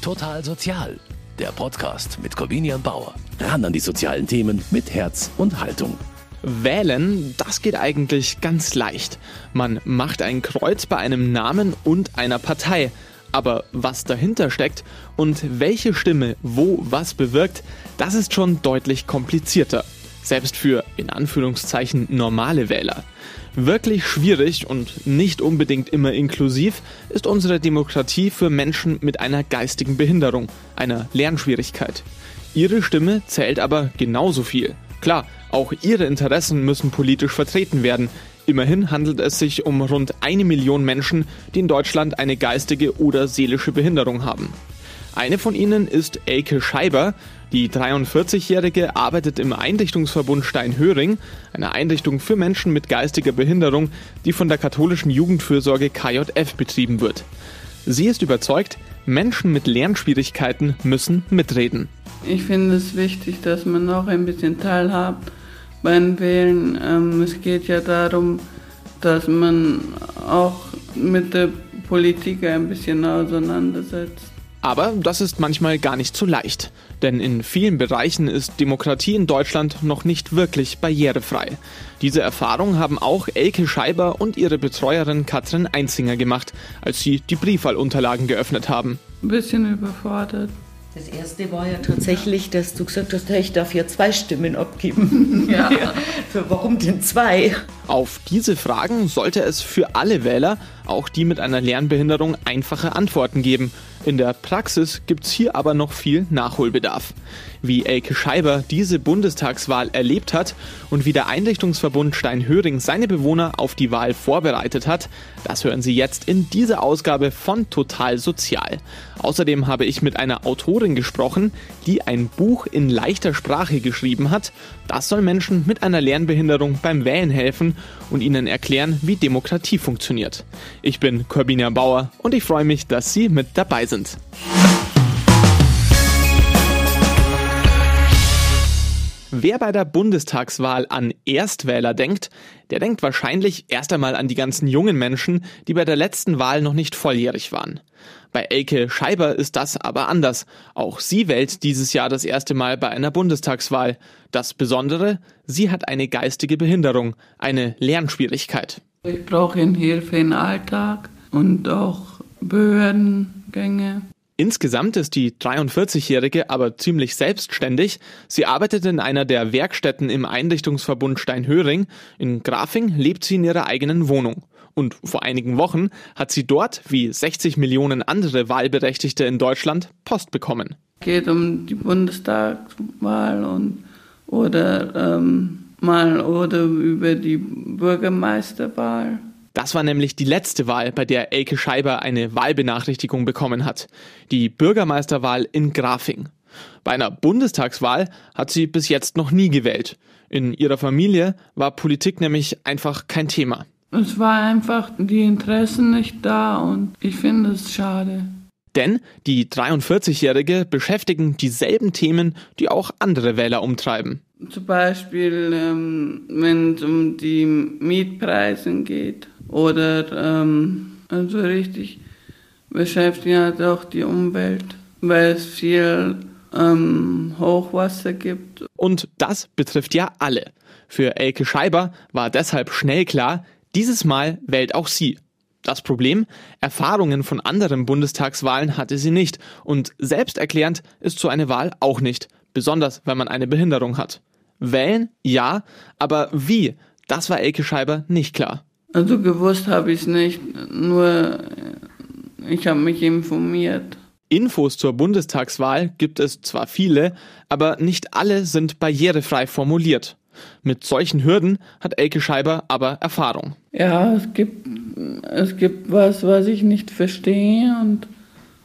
Total Sozial, der Podcast mit Corvinian Bauer. Ran an die sozialen Themen mit Herz und Haltung. Wählen, das geht eigentlich ganz leicht. Man macht ein Kreuz bei einem Namen und einer Partei. Aber was dahinter steckt und welche Stimme wo was bewirkt, das ist schon deutlich komplizierter. Selbst für in Anführungszeichen normale Wähler. Wirklich schwierig und nicht unbedingt immer inklusiv ist unsere Demokratie für Menschen mit einer geistigen Behinderung, einer Lernschwierigkeit. Ihre Stimme zählt aber genauso viel. Klar, auch ihre Interessen müssen politisch vertreten werden. Immerhin handelt es sich um rund eine Million Menschen, die in Deutschland eine geistige oder seelische Behinderung haben. Eine von ihnen ist Elke Scheiber. Die 43-Jährige arbeitet im Einrichtungsverbund Steinhöring, einer Einrichtung für Menschen mit geistiger Behinderung, die von der katholischen Jugendfürsorge KJF betrieben wird. Sie ist überzeugt, Menschen mit Lernschwierigkeiten müssen mitreden. Ich finde es wichtig, dass man auch ein bisschen teilhabt beim Wählen. Ähm, es geht ja darum, dass man auch mit der Politik ein bisschen auseinandersetzt. Aber das ist manchmal gar nicht so leicht, denn in vielen Bereichen ist Demokratie in Deutschland noch nicht wirklich barrierefrei. Diese Erfahrung haben auch Elke Scheiber und ihre Betreuerin Katrin Einzinger gemacht, als sie die Briefwahlunterlagen geöffnet haben. Ein bisschen überfordert. Das erste war ja tatsächlich, dass du gesagt hast, ich darf hier zwei Stimmen abgeben. Ja. Für warum denn zwei? Auf diese Fragen sollte es für alle Wähler, auch die mit einer Lernbehinderung, einfache Antworten geben. In der Praxis gibt's hier aber noch viel Nachholbedarf. Wie Elke Scheiber diese Bundestagswahl erlebt hat und wie der Einrichtungsverbund Steinhöring seine Bewohner auf die Wahl vorbereitet hat, das hören Sie jetzt in dieser Ausgabe von Total Sozial. Außerdem habe ich mit einer Autorin gesprochen, die ein Buch in leichter Sprache geschrieben hat. Das soll Menschen mit einer Lernbehinderung beim Wählen helfen und ihnen erklären, wie Demokratie funktioniert. Ich bin Corbina Bauer und ich freue mich, dass Sie mit dabei sind. Wer bei der Bundestagswahl an Erstwähler denkt, der denkt wahrscheinlich erst einmal an die ganzen jungen Menschen, die bei der letzten Wahl noch nicht volljährig waren. Bei Elke Scheiber ist das aber anders. Auch sie wählt dieses Jahr das erste Mal bei einer Bundestagswahl. Das Besondere, sie hat eine geistige Behinderung, eine Lernschwierigkeit. Ich brauche Hilfe im Alltag und auch Behördengänge. Insgesamt ist die 43-Jährige aber ziemlich selbstständig. Sie arbeitet in einer der Werkstätten im Einrichtungsverbund Steinhöring. In Grafing lebt sie in ihrer eigenen Wohnung. Und vor einigen Wochen hat sie dort, wie 60 Millionen andere Wahlberechtigte in Deutschland, Post bekommen. Es geht um die Bundestagswahl und oder ähm, mal oder über die Bürgermeisterwahl. Das war nämlich die letzte Wahl, bei der Elke Scheiber eine Wahlbenachrichtigung bekommen hat. Die Bürgermeisterwahl in Grafing. Bei einer Bundestagswahl hat sie bis jetzt noch nie gewählt. In ihrer Familie war Politik nämlich einfach kein Thema. Es war einfach die Interessen nicht da und ich finde es schade. Denn die 43-Jährige beschäftigen dieselben Themen, die auch andere Wähler umtreiben. Zum Beispiel, ähm, wenn es um die Mietpreise geht oder ähm, also richtig beschäftigt hat auch die Umwelt, weil es viel ähm, Hochwasser gibt. Und das betrifft ja alle. Für Elke Scheiber war deshalb schnell klar, dieses Mal wählt auch sie. Das Problem, Erfahrungen von anderen Bundestagswahlen hatte sie nicht und selbsterklärend ist so eine Wahl auch nicht, besonders wenn man eine Behinderung hat. Wählen, ja, aber wie, das war Elke Scheiber nicht klar. Also gewusst habe ich es nicht, nur ich habe mich informiert. Infos zur Bundestagswahl gibt es zwar viele, aber nicht alle sind barrierefrei formuliert. Mit solchen Hürden hat Elke Scheiber aber Erfahrung. Ja, es gibt, es gibt was, was ich nicht verstehe und,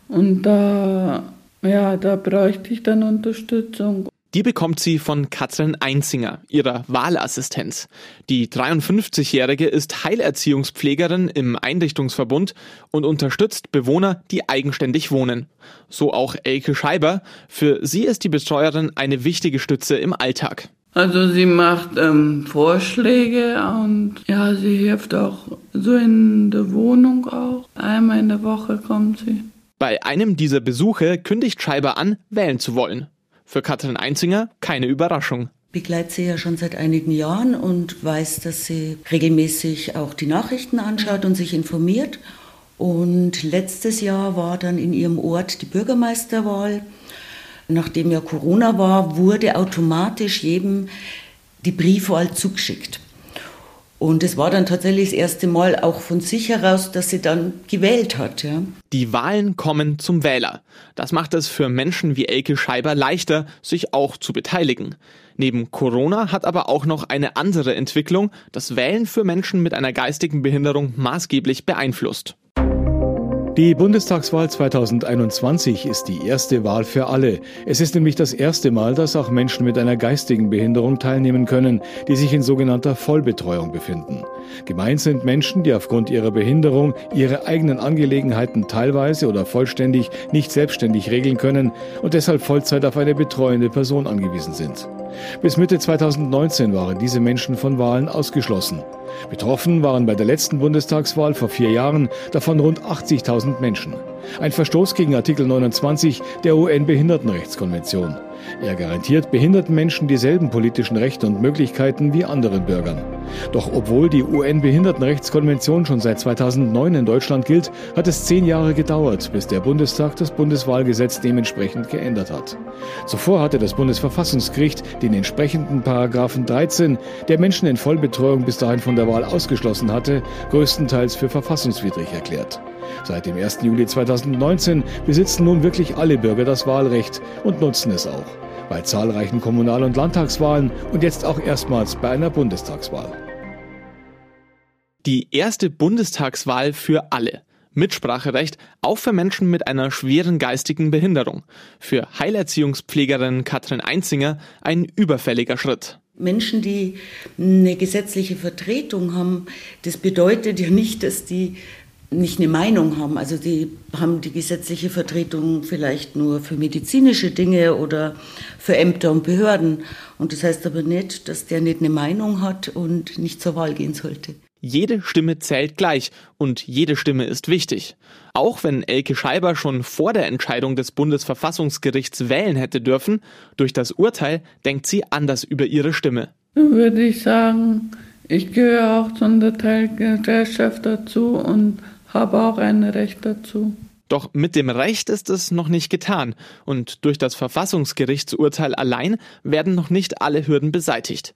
und da, ja, da bräuchte ich dann Unterstützung. Die bekommt sie von Katrin Einzinger, ihrer Wahlassistenz. Die 53-Jährige ist Heilerziehungspflegerin im Einrichtungsverbund und unterstützt Bewohner, die eigenständig wohnen. So auch Elke Scheiber. Für sie ist die Betreuerin eine wichtige Stütze im Alltag. Also sie macht ähm, Vorschläge und ja, sie hilft auch so in der Wohnung auch. Einmal in der Woche kommt sie. Bei einem dieser Besuche kündigt Scheiber an, wählen zu wollen. Für Katrin Einzinger keine Überraschung begleite sie ja schon seit einigen Jahren und weiß, dass sie regelmäßig auch die Nachrichten anschaut und sich informiert. Und letztes Jahr war dann in ihrem Ort die Bürgermeisterwahl. Nachdem ja Corona war, wurde automatisch jedem die Briefwahl zugeschickt. Und es war dann tatsächlich das erste Mal auch von sich heraus, dass sie dann gewählt hat. Ja. Die Wahlen kommen zum Wähler. Das macht es für Menschen wie Elke Scheiber leichter, sich auch zu beteiligen. Neben Corona hat aber auch noch eine andere Entwicklung das Wählen für Menschen mit einer geistigen Behinderung maßgeblich beeinflusst. Die Bundestagswahl 2021 ist die erste Wahl für alle. Es ist nämlich das erste Mal, dass auch Menschen mit einer geistigen Behinderung teilnehmen können, die sich in sogenannter Vollbetreuung befinden. Gemeint sind Menschen, die aufgrund ihrer Behinderung ihre eigenen Angelegenheiten teilweise oder vollständig nicht selbstständig regeln können und deshalb Vollzeit auf eine betreuende Person angewiesen sind. Bis Mitte 2019 waren diese Menschen von Wahlen ausgeschlossen. Betroffen waren bei der letzten Bundestagswahl vor vier Jahren davon rund 80.000 Menschen. Ein Verstoß gegen Artikel 29 der UN-Behindertenrechtskonvention. Er garantiert behinderten Menschen dieselben politischen Rechte und Möglichkeiten wie anderen Bürgern. Doch obwohl die UN-Behindertenrechtskonvention schon seit 2009 in Deutschland gilt, hat es zehn Jahre gedauert, bis der Bundestag das Bundeswahlgesetz dementsprechend geändert hat. Zuvor hatte das Bundesverfassungsgericht den entsprechenden Paragraphen 13, der Menschen in Vollbetreuung bis dahin von der Wahl ausgeschlossen hatte, größtenteils für verfassungswidrig erklärt. Seit dem 1. Juli 2019 besitzen nun wirklich alle Bürger das Wahlrecht und nutzen es auch. Bei zahlreichen Kommunal- und Landtagswahlen und jetzt auch erstmals bei einer Bundestagswahl. Die erste Bundestagswahl für alle. Mitspracherecht auch für Menschen mit einer schweren geistigen Behinderung. Für Heilerziehungspflegerin Katrin Einzinger ein überfälliger Schritt. Menschen, die eine gesetzliche Vertretung haben, das bedeutet ja nicht, dass die nicht eine Meinung haben. Also die haben die gesetzliche Vertretung vielleicht nur für medizinische Dinge oder für Ämter und Behörden. Und das heißt aber nicht, dass der nicht eine Meinung hat und nicht zur Wahl gehen sollte. Jede Stimme zählt gleich und jede Stimme ist wichtig. Auch wenn Elke Scheiber schon vor der Entscheidung des Bundesverfassungsgerichts wählen hätte dürfen, durch das Urteil denkt sie anders über ihre Stimme. Würde ich sagen, ich gehöre auch zu einer Teilgesellschaft dazu und habe auch ein Recht dazu. Doch mit dem Recht ist es noch nicht getan und durch das Verfassungsgerichtsurteil allein werden noch nicht alle Hürden beseitigt.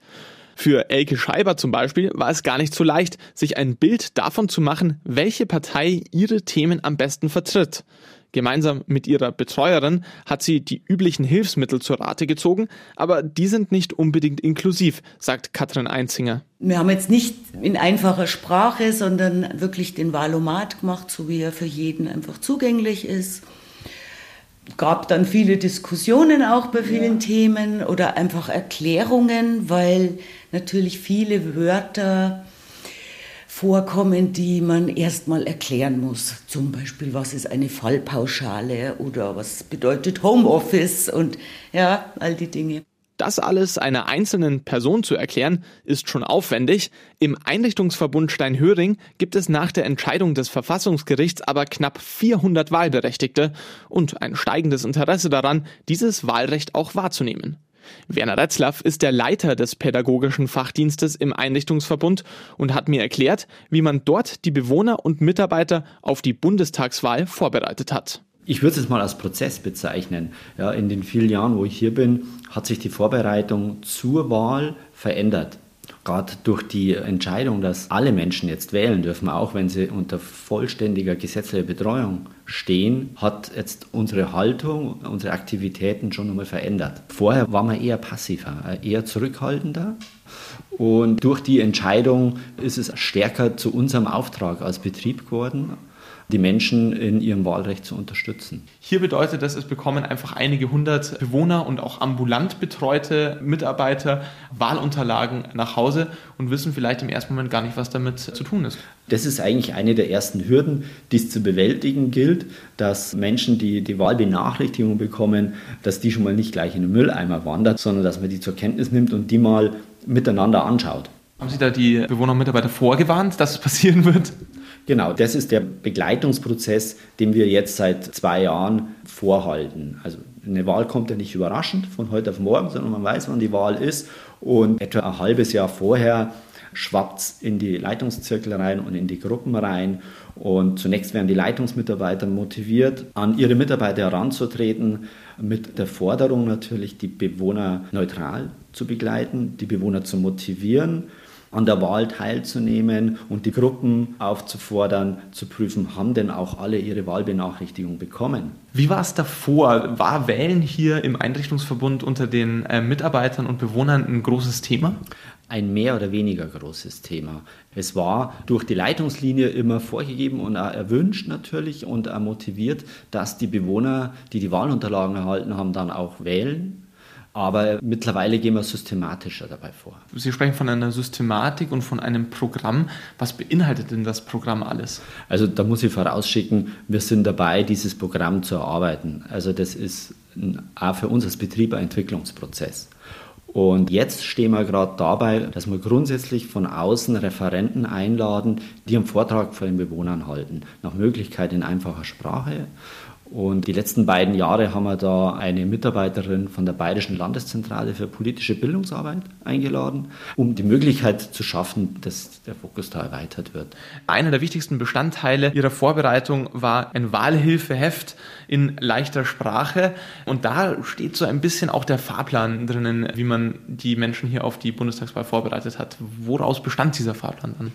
Für Elke Scheiber zum Beispiel war es gar nicht so leicht, sich ein Bild davon zu machen, welche Partei ihre Themen am besten vertritt. Gemeinsam mit ihrer Betreuerin hat sie die üblichen Hilfsmittel zur Rate gezogen, aber die sind nicht unbedingt inklusiv, sagt Katrin Einzinger. Wir haben jetzt nicht in einfacher Sprache, sondern wirklich den Wahlomat gemacht, so wie er für jeden einfach zugänglich ist. Gab dann viele Diskussionen auch bei vielen ja. Themen oder einfach Erklärungen, weil natürlich viele Wörter vorkommen, die man erstmal erklären muss. Zum Beispiel, was ist eine Fallpauschale oder was bedeutet Homeoffice und ja, all die Dinge. Das alles einer einzelnen Person zu erklären, ist schon aufwendig. Im Einrichtungsverbund Steinhöring gibt es nach der Entscheidung des Verfassungsgerichts aber knapp 400 Wahlberechtigte und ein steigendes Interesse daran, dieses Wahlrecht auch wahrzunehmen. Werner Retzlaff ist der Leiter des pädagogischen Fachdienstes im Einrichtungsverbund und hat mir erklärt, wie man dort die Bewohner und Mitarbeiter auf die Bundestagswahl vorbereitet hat. Ich würde es jetzt mal als Prozess bezeichnen. Ja, in den vielen Jahren, wo ich hier bin, hat sich die Vorbereitung zur Wahl verändert gerade durch die Entscheidung, dass alle Menschen jetzt wählen dürfen, auch wenn sie unter vollständiger gesetzlicher Betreuung stehen, hat jetzt unsere Haltung, unsere Aktivitäten schon einmal verändert. Vorher war man eher passiver, eher zurückhaltender. Und durch die Entscheidung ist es stärker zu unserem Auftrag als Betrieb geworden, die Menschen in ihrem Wahlrecht zu unterstützen. Hier bedeutet das, es bekommen einfach einige hundert Bewohner und auch ambulant betreute Mitarbeiter Wahlunterlagen nach Hause und wissen vielleicht im ersten Moment gar nicht, was damit zu tun ist. Das ist eigentlich eine der ersten Hürden, die es zu bewältigen gilt, dass Menschen, die die Wahlbenachrichtigung bekommen, dass die schon mal nicht gleich in den Mülleimer wandert, sondern dass man die zur Kenntnis nimmt und die mal miteinander anschaut. Haben Sie da die Bewohner und Mitarbeiter vorgewarnt, dass es passieren wird? Genau, das ist der Begleitungsprozess, den wir jetzt seit zwei Jahren vorhalten. Also eine Wahl kommt ja nicht überraschend von heute auf morgen, sondern man weiß, wann die Wahl ist. Und etwa ein halbes Jahr vorher schwappt es in die Leitungszirkel rein und in die Gruppen rein. Und zunächst werden die Leitungsmitarbeiter motiviert, an ihre Mitarbeiter heranzutreten, mit der Forderung natürlich, die Bewohner neutral zu begleiten, die Bewohner zu motivieren an der Wahl teilzunehmen und die Gruppen aufzufordern, zu prüfen, haben denn auch alle ihre Wahlbenachrichtigung bekommen. Wie war es davor? War Wählen hier im Einrichtungsverbund unter den äh, Mitarbeitern und Bewohnern ein großes Thema? Ein mehr oder weniger großes Thema. Es war durch die Leitungslinie immer vorgegeben und auch erwünscht natürlich und auch motiviert, dass die Bewohner, die die Wahlunterlagen erhalten haben, dann auch wählen aber mittlerweile gehen wir systematischer dabei vor. Sie sprechen von einer Systematik und von einem Programm. Was beinhaltet denn das Programm alles? Also da muss ich vorausschicken, wir sind dabei, dieses Programm zu erarbeiten. Also das ist auch für uns als Betrieb ein Entwicklungsprozess. Und jetzt stehen wir gerade dabei, dass wir grundsätzlich von außen Referenten einladen, die einen Vortrag vor den Bewohnern halten. Nach Möglichkeit in einfacher Sprache und die letzten beiden Jahre haben wir da eine Mitarbeiterin von der Bayerischen Landeszentrale für politische Bildungsarbeit eingeladen, um die Möglichkeit zu schaffen, dass der Fokus da erweitert wird. Einer der wichtigsten Bestandteile Ihrer Vorbereitung war ein Wahlhilfeheft in leichter Sprache. Und da steht so ein bisschen auch der Fahrplan drinnen, wie man die Menschen hier auf die Bundestagswahl vorbereitet hat. Woraus bestand dieser Fahrplan dann?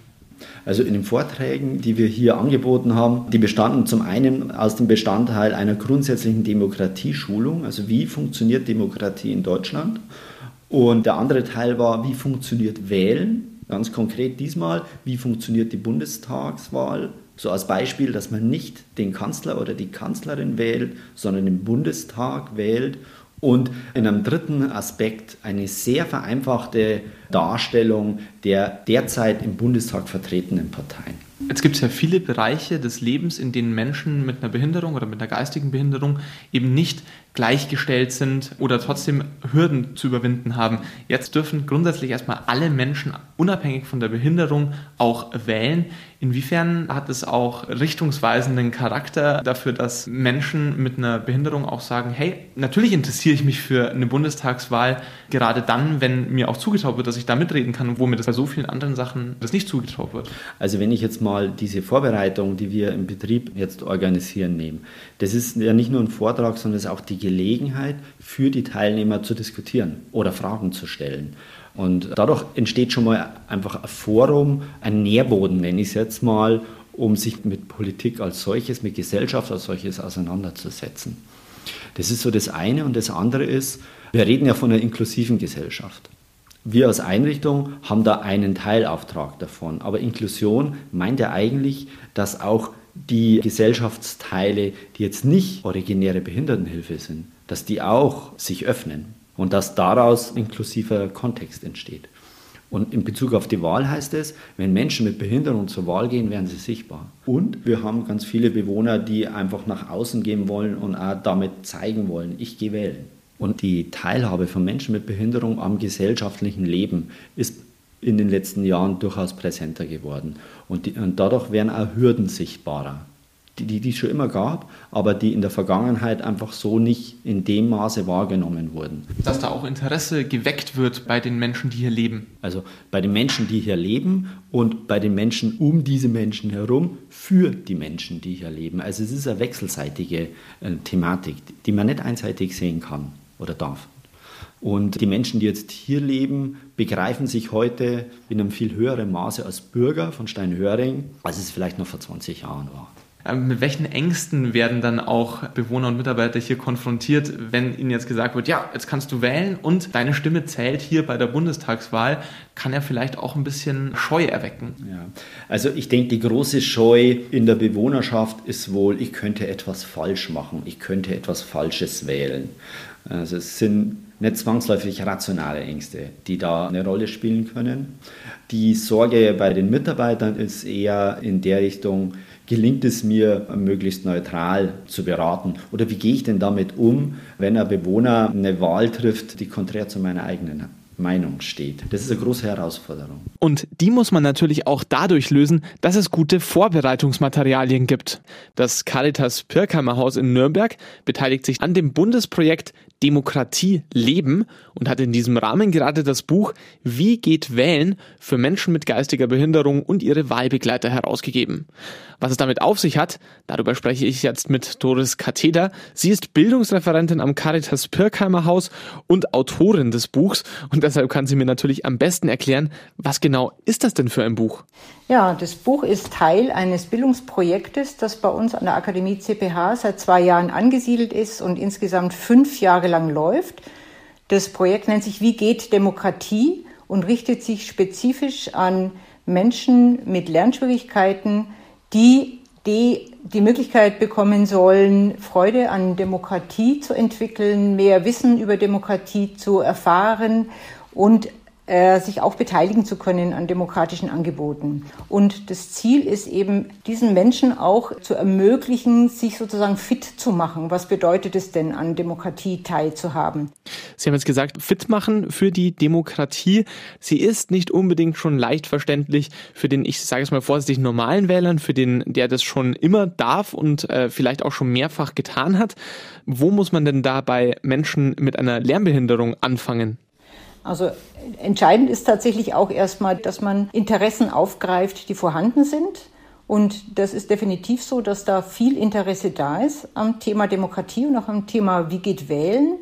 Also in den Vorträgen, die wir hier angeboten haben, die bestanden zum einen aus dem Bestandteil einer grundsätzlichen Demokratieschulung, also wie funktioniert Demokratie in Deutschland. Und der andere Teil war, wie funktioniert Wählen, ganz konkret diesmal, wie funktioniert die Bundestagswahl. So als Beispiel, dass man nicht den Kanzler oder die Kanzlerin wählt, sondern den Bundestag wählt und in einem dritten Aspekt eine sehr vereinfachte Darstellung der derzeit im Bundestag vertretenen Parteien. Jetzt gibt es ja viele Bereiche des Lebens, in denen Menschen mit einer Behinderung oder mit einer geistigen Behinderung eben nicht gleichgestellt sind oder trotzdem Hürden zu überwinden haben. Jetzt dürfen grundsätzlich erstmal alle Menschen unabhängig von der Behinderung auch wählen. Inwiefern hat es auch richtungsweisenden Charakter dafür, dass Menschen mit einer Behinderung auch sagen, hey, natürlich interessiere ich mich für eine Bundestagswahl, gerade dann, wenn mir auch zugetraut wird, dass ich da mitreden kann, wo mir das bei so vielen anderen Sachen das nicht zugetraut wird. Also wenn ich jetzt mal diese Vorbereitung, die wir im Betrieb jetzt organisieren, nehme, das ist ja nicht nur ein Vortrag, sondern es ist auch die Gelegenheit für die Teilnehmer zu diskutieren oder Fragen zu stellen. Und dadurch entsteht schon mal einfach ein Forum, ein Nährboden, nenne ich es jetzt mal, um sich mit Politik als solches, mit Gesellschaft als solches auseinanderzusetzen. Das ist so das eine. Und das andere ist, wir reden ja von einer inklusiven Gesellschaft. Wir als Einrichtung haben da einen Teilauftrag davon. Aber Inklusion meint ja eigentlich, dass auch die Gesellschaftsteile, die jetzt nicht originäre Behindertenhilfe sind, dass die auch sich öffnen und dass daraus inklusiver Kontext entsteht. Und in Bezug auf die Wahl heißt es, wenn Menschen mit Behinderung zur Wahl gehen, werden sie sichtbar. Und wir haben ganz viele Bewohner, die einfach nach außen gehen wollen und auch damit zeigen wollen, ich gehe wählen. Und die Teilhabe von Menschen mit Behinderung am gesellschaftlichen Leben ist in den letzten Jahren durchaus präsenter geworden. Und, die, und dadurch werden auch Hürden sichtbarer die, die es schon immer gab, aber die in der Vergangenheit einfach so nicht in dem Maße wahrgenommen wurden. Dass da auch Interesse geweckt wird bei den Menschen, die hier leben. Also bei den Menschen, die hier leben und bei den Menschen um diese Menschen herum für die Menschen, die hier leben. Also es ist eine wechselseitige äh, Thematik, die man nicht einseitig sehen kann oder darf. Und die Menschen, die jetzt hier leben, begreifen sich heute in einem viel höheren Maße als Bürger von Steinhöring, als es vielleicht noch vor 20 Jahren war. Ähm, mit welchen Ängsten werden dann auch Bewohner und Mitarbeiter hier konfrontiert, wenn ihnen jetzt gesagt wird, ja, jetzt kannst du wählen und deine Stimme zählt hier bei der Bundestagswahl, kann ja vielleicht auch ein bisschen Scheu erwecken. Ja. Also ich denke, die große Scheu in der Bewohnerschaft ist wohl, ich könnte etwas falsch machen, ich könnte etwas Falsches wählen. Also es sind nicht zwangsläufig rationale Ängste, die da eine Rolle spielen können. Die Sorge bei den Mitarbeitern ist eher in der Richtung, gelingt es mir, möglichst neutral zu beraten? Oder wie gehe ich denn damit um, wenn ein Bewohner eine Wahl trifft, die konträr zu meiner eigenen Meinung steht. Das ist eine große Herausforderung. Und die muss man natürlich auch dadurch lösen, dass es gute Vorbereitungsmaterialien gibt. Das Caritas Pirkheimer Haus in Nürnberg beteiligt sich an dem Bundesprojekt Demokratie leben und hat in diesem Rahmen gerade das Buch Wie geht wählen für Menschen mit geistiger Behinderung und ihre Wahlbegleiter herausgegeben. Was es damit auf sich hat, darüber spreche ich jetzt mit Doris Katheder. Sie ist Bildungsreferentin am Caritas Pirkheimer Haus und Autorin des Buchs und deshalb kann sie mir natürlich am besten erklären, was genau ist das denn für ein Buch? Ja, das Buch ist Teil eines Bildungsprojektes, das bei uns an der Akademie CPH seit zwei Jahren angesiedelt ist und insgesamt fünf Jahre lang läuft. Das Projekt nennt sich Wie geht Demokratie und richtet sich spezifisch an Menschen mit Lernschwierigkeiten, die die die Möglichkeit bekommen sollen, Freude an Demokratie zu entwickeln, mehr Wissen über Demokratie zu erfahren und sich auch beteiligen zu können an demokratischen Angeboten. Und das Ziel ist eben, diesen Menschen auch zu ermöglichen, sich sozusagen fit zu machen. Was bedeutet es denn, an Demokratie teilzuhaben? Sie haben jetzt gesagt, fit machen für die Demokratie. Sie ist nicht unbedingt schon leicht verständlich für den, ich sage es mal vorsichtig, normalen Wählern, für den, der das schon immer darf und äh, vielleicht auch schon mehrfach getan hat. Wo muss man denn da bei Menschen mit einer Lernbehinderung anfangen? Also entscheidend ist tatsächlich auch erstmal, dass man Interessen aufgreift, die vorhanden sind. Und das ist definitiv so, dass da viel Interesse da ist am Thema Demokratie und auch am Thema, wie geht wählen.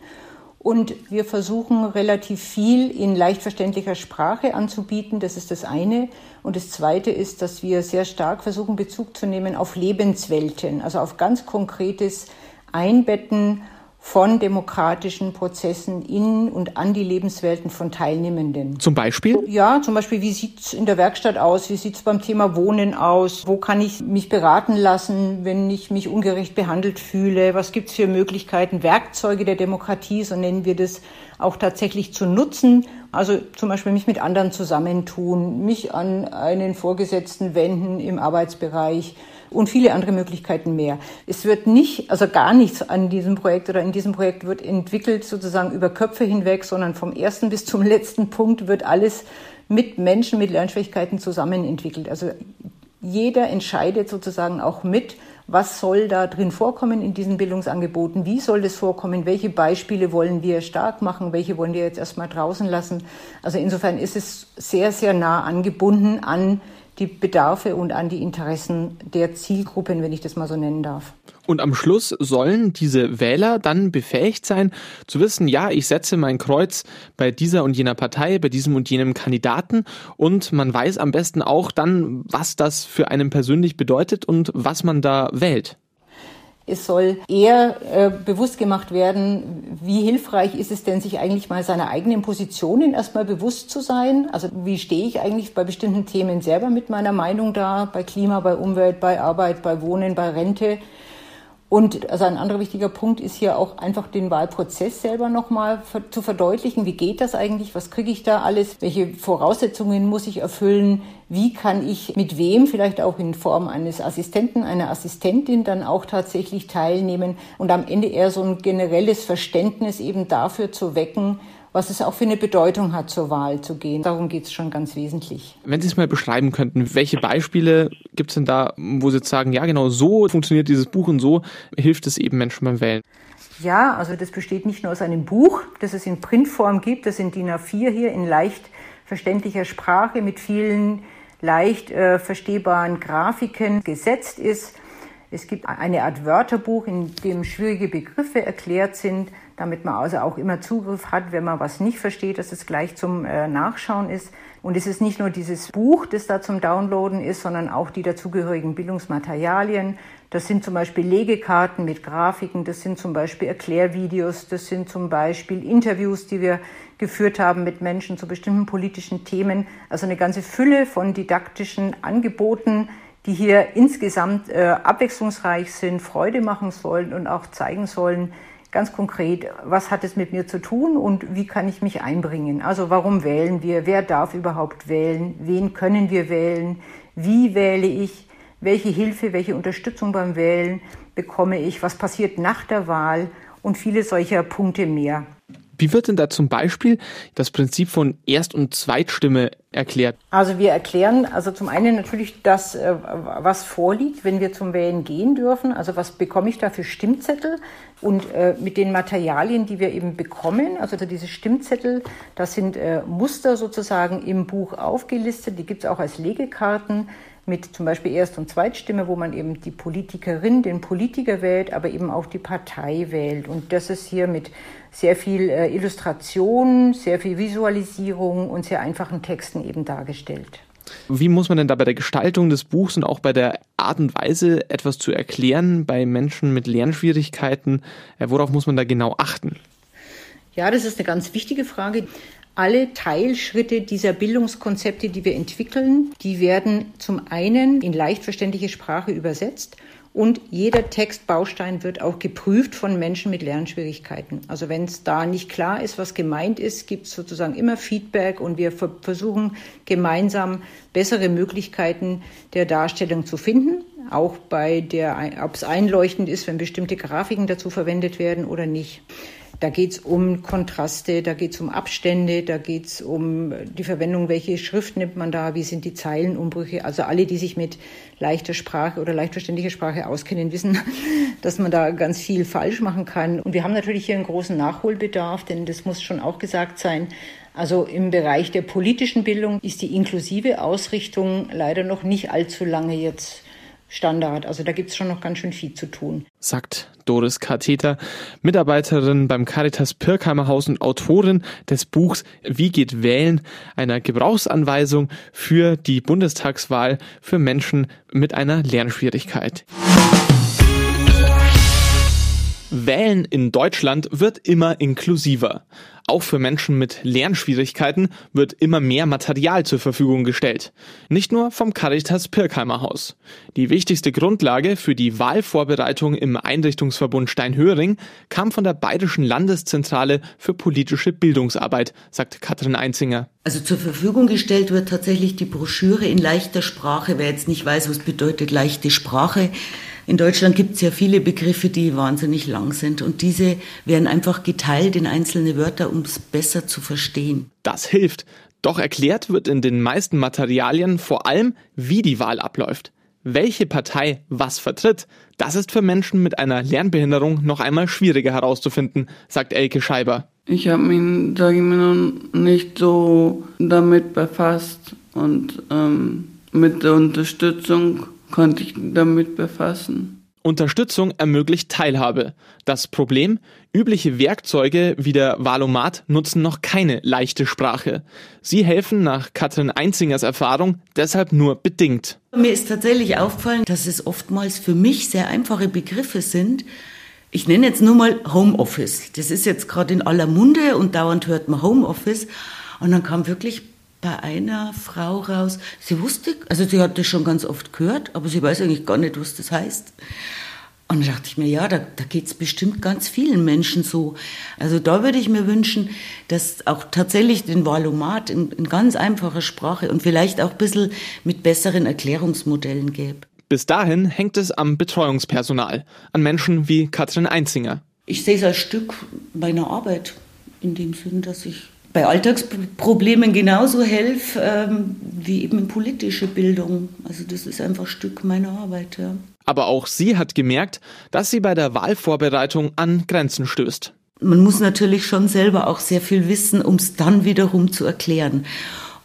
Und wir versuchen relativ viel in leicht verständlicher Sprache anzubieten. Das ist das eine. Und das zweite ist, dass wir sehr stark versuchen, Bezug zu nehmen auf Lebenswelten, also auf ganz konkretes Einbetten von demokratischen Prozessen in und an die Lebenswelten von Teilnehmenden. Zum Beispiel? Ja, zum Beispiel, wie sieht's in der Werkstatt aus? Wie sieht's beim Thema Wohnen aus? Wo kann ich mich beraten lassen, wenn ich mich ungerecht behandelt fühle? Was gibt's für Möglichkeiten, Werkzeuge der Demokratie, so nennen wir das, auch tatsächlich zu nutzen? Also zum Beispiel mich mit anderen zusammentun, mich an einen Vorgesetzten wenden im Arbeitsbereich, und viele andere Möglichkeiten mehr. Es wird nicht, also gar nichts an diesem Projekt oder in diesem Projekt wird entwickelt sozusagen über Köpfe hinweg, sondern vom ersten bis zum letzten Punkt wird alles mit Menschen mit Lernschwierigkeiten zusammen entwickelt. Also jeder entscheidet sozusagen auch mit, was soll da drin vorkommen in diesen Bildungsangeboten, wie soll das vorkommen, welche Beispiele wollen wir stark machen, welche wollen wir jetzt erstmal draußen lassen. Also insofern ist es sehr, sehr nah angebunden an die Bedarfe und an die Interessen der Zielgruppen, wenn ich das mal so nennen darf. Und am Schluss sollen diese Wähler dann befähigt sein, zu wissen, ja, ich setze mein Kreuz bei dieser und jener Partei, bei diesem und jenem Kandidaten und man weiß am besten auch dann, was das für einen persönlich bedeutet und was man da wählt. Es soll eher äh, bewusst gemacht werden, wie hilfreich ist es denn, sich eigentlich mal seiner eigenen Positionen erstmal bewusst zu sein. Also wie stehe ich eigentlich bei bestimmten Themen selber mit meiner Meinung da, bei Klima, bei Umwelt, bei Arbeit, bei Wohnen, bei Rente. Und also ein anderer wichtiger Punkt ist hier auch einfach den Wahlprozess selber nochmal zu verdeutlichen. Wie geht das eigentlich? Was kriege ich da alles? Welche Voraussetzungen muss ich erfüllen? Wie kann ich mit wem, vielleicht auch in Form eines Assistenten, einer Assistentin dann auch tatsächlich teilnehmen und am Ende eher so ein generelles Verständnis eben dafür zu wecken, was es auch für eine Bedeutung hat, zur Wahl zu gehen. Darum geht es schon ganz wesentlich. Wenn Sie es mal beschreiben könnten, welche Beispiele gibt es denn da, wo Sie jetzt sagen, ja genau so funktioniert dieses Buch und so hilft es eben Menschen beim Wählen? Ja, also das besteht nicht nur aus einem Buch, das es in Printform gibt, das in DIN A4 hier in leicht verständlicher Sprache mit vielen leicht äh, verstehbaren Grafiken gesetzt ist. Es gibt eine Art Wörterbuch, in dem schwierige Begriffe erklärt sind damit man also auch immer Zugriff hat, wenn man was nicht versteht, dass es gleich zum äh, Nachschauen ist. Und es ist nicht nur dieses Buch, das da zum Downloaden ist, sondern auch die dazugehörigen Bildungsmaterialien. Das sind zum Beispiel Legekarten mit Grafiken, das sind zum Beispiel Erklärvideos, das sind zum Beispiel Interviews, die wir geführt haben mit Menschen zu bestimmten politischen Themen. Also eine ganze Fülle von didaktischen Angeboten, die hier insgesamt äh, abwechslungsreich sind, Freude machen sollen und auch zeigen sollen, ganz konkret, was hat es mit mir zu tun und wie kann ich mich einbringen? Also warum wählen wir? Wer darf überhaupt wählen? Wen können wir wählen? Wie wähle ich? Welche Hilfe, welche Unterstützung beim Wählen bekomme ich? Was passiert nach der Wahl? Und viele solcher Punkte mehr. Wie wird denn da zum Beispiel das Prinzip von Erst- und Zweitstimme erklärt? Also wir erklären also zum einen natürlich das, äh, was vorliegt, wenn wir zum Wählen gehen dürfen. Also was bekomme ich da für Stimmzettel und äh, mit den Materialien, die wir eben bekommen. Also diese Stimmzettel, das sind äh, Muster sozusagen im Buch aufgelistet. Die gibt es auch als Legekarten mit zum Beispiel Erst- und Zweitstimme, wo man eben die Politikerin, den Politiker wählt, aber eben auch die Partei wählt. Und das ist hier mit sehr viel äh, Illustration, sehr viel Visualisierung und sehr einfachen Texten eben dargestellt. Wie muss man denn da bei der Gestaltung des Buchs und auch bei der Art und Weise etwas zu erklären bei Menschen mit Lernschwierigkeiten? Äh, worauf muss man da genau achten? Ja, das ist eine ganz wichtige Frage. Alle Teilschritte dieser Bildungskonzepte, die wir entwickeln, die werden zum einen in leicht verständliche Sprache übersetzt und jeder Textbaustein wird auch geprüft von Menschen mit Lernschwierigkeiten. Also wenn es da nicht klar ist, was gemeint ist, gibt es sozusagen immer Feedback und wir versuchen gemeinsam bessere Möglichkeiten der Darstellung zu finden. Auch bei der, ob es einleuchtend ist, wenn bestimmte Grafiken dazu verwendet werden oder nicht. Da geht es um Kontraste, da geht es um Abstände, da geht es um die Verwendung, welche Schrift nimmt man da, wie sind die Zeilenumbrüche. Also alle, die sich mit leichter Sprache oder leicht verständlicher Sprache auskennen, wissen, dass man da ganz viel falsch machen kann. Und wir haben natürlich hier einen großen Nachholbedarf, denn das muss schon auch gesagt sein. Also im Bereich der politischen Bildung ist die inklusive Ausrichtung leider noch nicht allzu lange jetzt Standard. Also da gibt es schon noch ganz schön viel zu tun. Sagt Doris Katheter, Mitarbeiterin beim Caritas Pirkheimer Haus und Autorin des Buchs Wie geht wählen? Einer Gebrauchsanweisung für die Bundestagswahl für Menschen mit einer Lernschwierigkeit. Wählen in Deutschland wird immer inklusiver. Auch für Menschen mit Lernschwierigkeiten wird immer mehr Material zur Verfügung gestellt. Nicht nur vom Caritas Pirkheimer Haus. Die wichtigste Grundlage für die Wahlvorbereitung im Einrichtungsverbund Steinhöring kam von der Bayerischen Landeszentrale für politische Bildungsarbeit, sagt Katrin Einzinger. Also zur Verfügung gestellt wird tatsächlich die Broschüre in leichter Sprache. Wer jetzt nicht weiß, was bedeutet leichte Sprache, in Deutschland gibt es ja viele Begriffe, die wahnsinnig lang sind und diese werden einfach geteilt in einzelne Wörter, um es besser zu verstehen. Das hilft. Doch erklärt wird in den meisten Materialien vor allem, wie die Wahl abläuft. Welche Partei was vertritt, das ist für Menschen mit einer Lernbehinderung noch einmal schwieriger herauszufinden, sagt Elke Scheiber. Ich habe mich, sage ich mal, noch nicht so damit befasst und ähm, mit der Unterstützung konnte ich damit befassen. Unterstützung ermöglicht Teilhabe. Das Problem, übliche Werkzeuge wie der Valomat nutzen noch keine leichte Sprache. Sie helfen nach Katrin Einzingers Erfahrung deshalb nur bedingt. Mir ist tatsächlich aufgefallen, dass es oftmals für mich sehr einfache Begriffe sind. Ich nenne jetzt nur mal Homeoffice. Das ist jetzt gerade in aller Munde und dauernd hört man Homeoffice. Und dann kam wirklich bei einer Frau raus. Sie wusste, also sie hat das schon ganz oft gehört, aber sie weiß eigentlich gar nicht, was das heißt. Und da dachte ich mir, ja, da, da geht es bestimmt ganz vielen Menschen so. Also da würde ich mir wünschen, dass auch tatsächlich den Valomat in, in ganz einfacher Sprache und vielleicht auch ein bisschen mit besseren Erklärungsmodellen gäbe. Bis dahin hängt es am Betreuungspersonal, an Menschen wie Katrin Einzinger. Ich sehe es als Stück meiner Arbeit, in dem Sinn, dass ich bei Alltagsproblemen genauso helfe ähm, wie eben in politische Bildung. Also das ist einfach Stück meiner Arbeit. Ja. Aber auch sie hat gemerkt, dass sie bei der Wahlvorbereitung an Grenzen stößt. Man muss natürlich schon selber auch sehr viel wissen, um es dann wiederum zu erklären.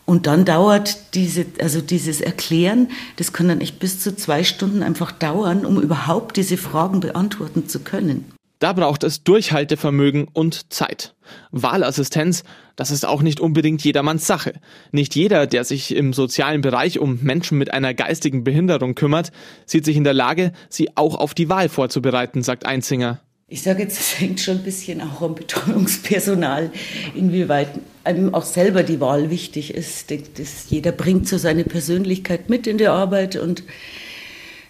Und dann dauert diese, also dieses Erklären, das kann dann echt bis zu zwei Stunden einfach dauern, um überhaupt diese Fragen beantworten zu können. Da braucht es Durchhaltevermögen und Zeit. Wahlassistenz, das ist auch nicht unbedingt jedermanns Sache. Nicht jeder, der sich im sozialen Bereich um Menschen mit einer geistigen Behinderung kümmert, sieht sich in der Lage, sie auch auf die Wahl vorzubereiten, sagt Einzinger. Ich sage jetzt, es hängt schon ein bisschen auch am Betreuungspersonal, inwieweit einem auch selber die Wahl wichtig ist. Das, jeder bringt so seine Persönlichkeit mit in die Arbeit und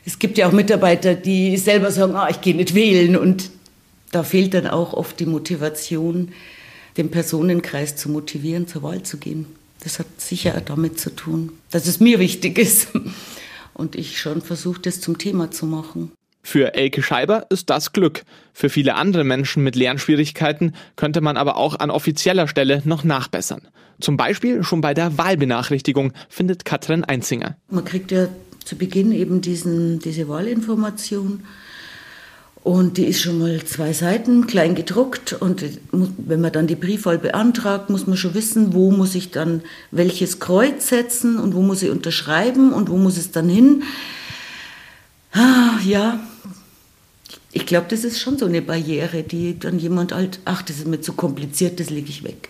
es gibt ja auch Mitarbeiter, die selber sagen, ah, ich gehe nicht wählen und da fehlt dann auch oft die Motivation, den Personenkreis zu motivieren, zur Wahl zu gehen. Das hat sicher damit zu tun, dass es mir wichtig ist und ich schon versuche, das zum Thema zu machen. Für Elke Scheiber ist das Glück. Für viele andere Menschen mit Lernschwierigkeiten könnte man aber auch an offizieller Stelle noch nachbessern. Zum Beispiel schon bei der Wahlbenachrichtigung, findet Katrin Einzinger. Man kriegt ja zu Beginn eben diesen, diese Wahlinformation. Und die ist schon mal zwei Seiten klein gedruckt. Und wenn man dann die Briefwahl beantragt, muss man schon wissen, wo muss ich dann welches Kreuz setzen und wo muss ich unterschreiben und wo muss es dann hin. Ah, ja, ich glaube, das ist schon so eine Barriere, die dann jemand halt, ach, das ist mir zu kompliziert, das lege ich weg.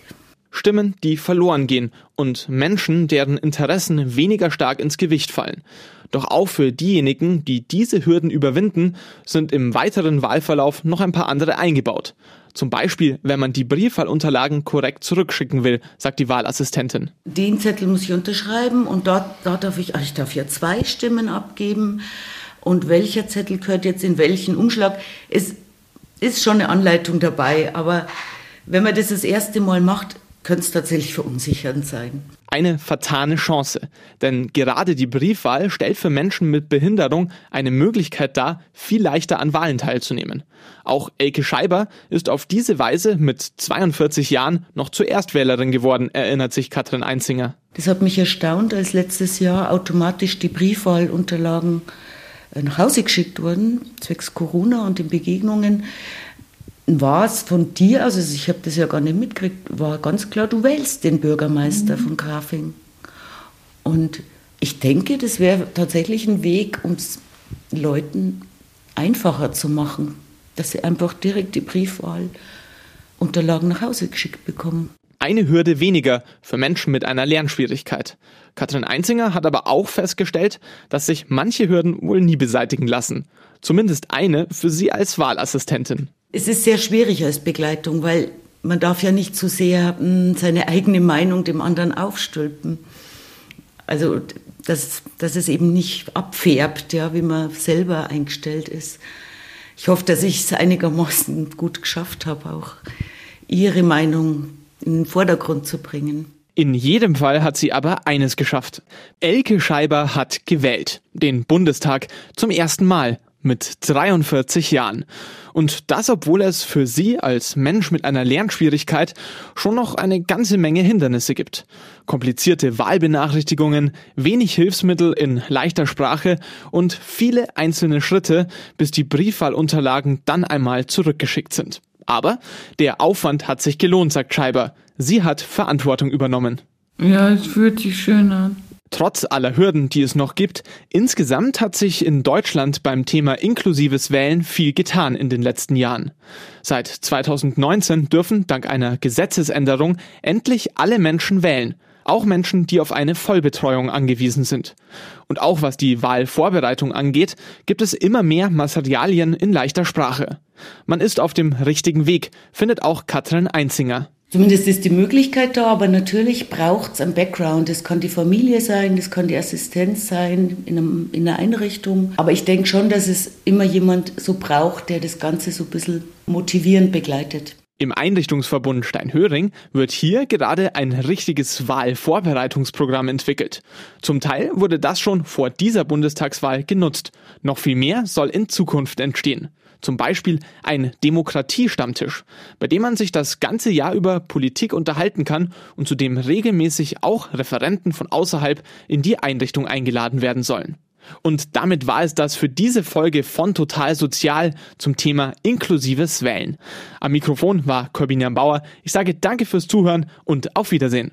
Stimmen, die verloren gehen und Menschen, deren Interessen weniger stark ins Gewicht fallen. Doch auch für diejenigen, die diese Hürden überwinden, sind im weiteren Wahlverlauf noch ein paar andere eingebaut. Zum Beispiel, wenn man die Briefwahlunterlagen korrekt zurückschicken will, sagt die Wahlassistentin. Den Zettel muss ich unterschreiben und dort, dort darf ich, ich darf ja zwei Stimmen abgeben und welcher Zettel gehört jetzt in welchen Umschlag. Es ist schon eine Anleitung dabei, aber wenn man das das erste Mal macht, könnte es tatsächlich verunsichernd sein. Eine vertane Chance, denn gerade die Briefwahl stellt für Menschen mit Behinderung eine Möglichkeit dar, viel leichter an Wahlen teilzunehmen. Auch Elke Scheiber ist auf diese Weise mit 42 Jahren noch zur Erstwählerin geworden, erinnert sich Katrin Einzinger. Das hat mich erstaunt, als letztes Jahr automatisch die Briefwahlunterlagen äh, nach Hause geschickt wurden, zwecks Corona und den Begegnungen, war es von dir, also ich habe das ja gar nicht mitgekriegt, war ganz klar, du wählst den Bürgermeister mhm. von Grafing. Und ich denke, das wäre tatsächlich ein Weg, um es Leuten einfacher zu machen, dass sie einfach direkt die Briefwahlunterlagen nach Hause geschickt bekommen. Eine Hürde weniger für Menschen mit einer Lernschwierigkeit. Katrin Einzinger hat aber auch festgestellt, dass sich manche Hürden wohl nie beseitigen lassen. Zumindest eine für sie als Wahlassistentin. Es ist sehr schwierig als Begleitung, weil man darf ja nicht zu sehr mh, hm, seine eigene Meinung dem anderen aufstülpen. Also, dass, dass es eben nicht abfärbt, ja, wie man selber eingestellt ist. Ich hoffe, dass ich es einigermaßen gut geschafft habe, auch ihre Meinung in den Vordergrund zu bringen. In jedem Fall hat sie aber eines geschafft. Elke Scheiber hat gewählt. Den Bundestag zum ersten Mal mit 43 Jahren. Und das, obwohl es für sie als Mensch mit einer Lernschwierigkeit schon noch eine ganze Menge Hindernisse gibt. Komplizierte Wahlbenachrichtigungen, wenig Hilfsmittel in leichter Sprache und viele einzelne Schritte, bis die Briefwahlunterlagen dann einmal zurückgeschickt sind. Aber der Aufwand hat sich gelohnt, sagt Scheiber. Sie hat Verantwortung übernommen. Ja, es fühlt sich schön an. Trotz aller Hürden, die es noch gibt, insgesamt hat sich in Deutschland beim Thema inklusives Wählen viel getan in den letzten Jahren. Seit 2019 dürfen dank einer Gesetzesänderung endlich alle Menschen wählen, auch Menschen, die auf eine Vollbetreuung angewiesen sind. Und auch was die Wahlvorbereitung angeht, gibt es immer mehr Materialien in leichter Sprache. Man ist auf dem richtigen Weg, findet auch Katrin Einzinger. Zumindest ist die Möglichkeit da, aber natürlich braucht es ein Background. Das kann die Familie sein, das kann die Assistenz sein in, einem, in einer Einrichtung. Aber ich denke schon, dass es immer jemand so braucht, der das Ganze so ein bisschen motivierend begleitet. Im Einrichtungsverbund Steinhöring wird hier gerade ein richtiges Wahlvorbereitungsprogramm entwickelt. Zum Teil wurde das schon vor dieser Bundestagswahl genutzt. Noch viel mehr soll in Zukunft entstehen. Zum Beispiel ein Demokratiestammtisch, bei dem man sich das ganze Jahr über Politik unterhalten kann und zu dem regelmäßig auch Referenten von außerhalb in die Einrichtung eingeladen werden sollen. Und damit war es das für diese Folge von Total Sozial zum Thema inklusives Wählen. Am Mikrofon war Corbinian Bauer. Ich sage danke fürs Zuhören und auf Wiedersehen.